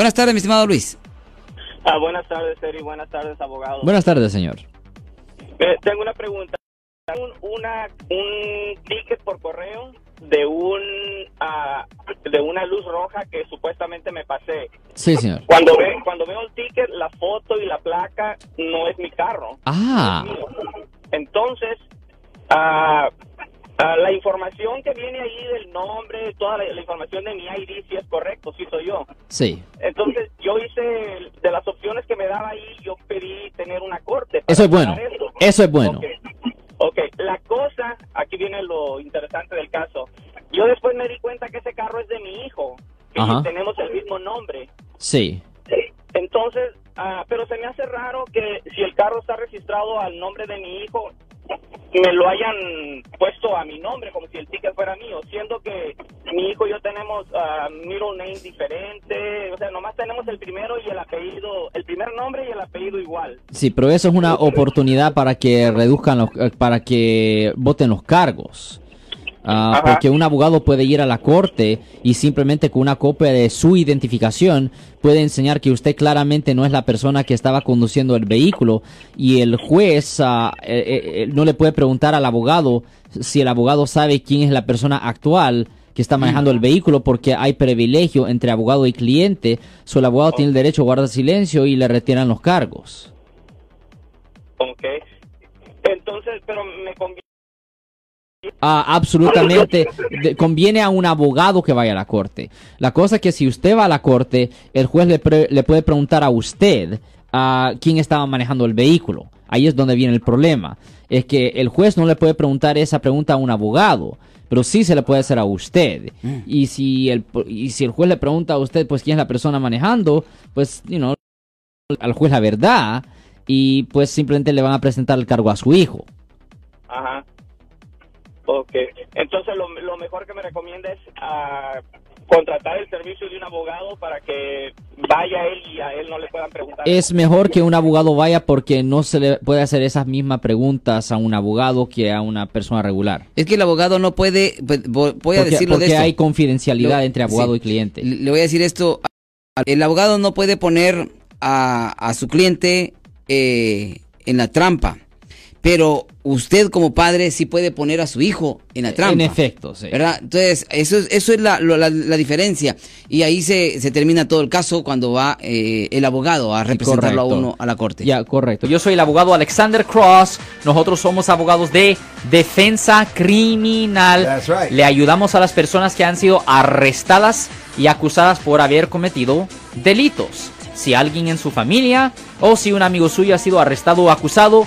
Buenas tardes, mi estimado Luis. Ah, buenas tardes, Eri. Buenas tardes, abogado. Buenas tardes, señor. Eh, tengo una pregunta. Un, una, un ticket por correo de un ah, de una luz roja que supuestamente me pasé. Sí, señor. Cuando ve, cuando veo el ticket, la foto y la placa no es mi carro. Ah, Entonces, la información que viene ahí del nombre, toda la, la información de mi ID sí es correcto, sí soy yo. sí. Entonces, yo hice, de las opciones que me daba ahí, yo pedí tener una corte. Eso es bueno. eso. Eso es bueno. Ok. Ok, la cosa, aquí viene lo interesante del caso. Yo después me di cuenta que ese carro es de mi hijo, que Ajá. tenemos el mismo nombre. Sí. Entonces, ah, pero se me hace raro que si el carro está registrado al nombre de mi hijo, me lo hayan puesto a mi nombre, como si el ticket fuera mío, siendo que mi hijo y yo tenemos ah, middle name diferente, o sea, nomás tenemos el primero y el apellido, el primer nombre y el apellido igual. Sí, pero eso es una oportunidad para que reduzcan los, eh, para que voten los cargos. Ah, porque un abogado puede ir a la corte y simplemente con una copia de su identificación puede enseñar que usted claramente no es la persona que estaba conduciendo el vehículo y el juez ah, eh, eh, eh, no le puede preguntar al abogado si el abogado sabe quién es la persona actual que está manejando el vehículo porque hay privilegio entre abogado y cliente, so el abogado tiene el derecho a guardar silencio y le retiran los cargos. Ok. Entonces, pero me conviene. Ah, absolutamente. De- conviene a un abogado que vaya a la corte. La cosa es que si usted va a la corte, el juez le, pre- le puede preguntar a usted a quién estaba manejando el vehículo. Ahí es donde viene el problema. Es que el juez no le puede preguntar esa pregunta a un abogado, pero sí se le puede hacer a usted. Y si el y si el juez le pregunta a usted, pues quién es la persona manejando, pues, you know, al juez la verdad y pues simplemente le van a presentar el cargo a su hijo. Ajá. Ok. Entonces, lo, lo mejor que me recomienda es ah, contratar el servicio de un abogado para que vaya él y a él no le puedan preguntar. Es mejor que un abogado vaya porque no se le puede hacer esas mismas preguntas a un abogado que a una persona regular. Es que el abogado no puede, pues, vo- voy a porque decirlo de porque esto. hay confidencialidad Lo- entre abogado sí. y cliente. Le le voy a decir esto. El abogado no puede poner a, a su cliente eh, en la trampa. Pero usted como padre sí puede poner a su hijo en la trampa. En efecto, sí. ¿Verdad? Entonces, eso es, eso es la, la- la diferencia. Y ahí se, se termina todo el caso cuando va eh, el abogado a representarlo a uno a la corte. Ya, correcto. Yo soy el abogado Alexander Cross. Nosotros somos abogados de defensa criminal. That's right. Le ayudamos a las personas que han sido arrestadas y acusadas por haber cometido delitos. Si alguien en su familia o si un amigo suyo ha sido arrestado o acusado,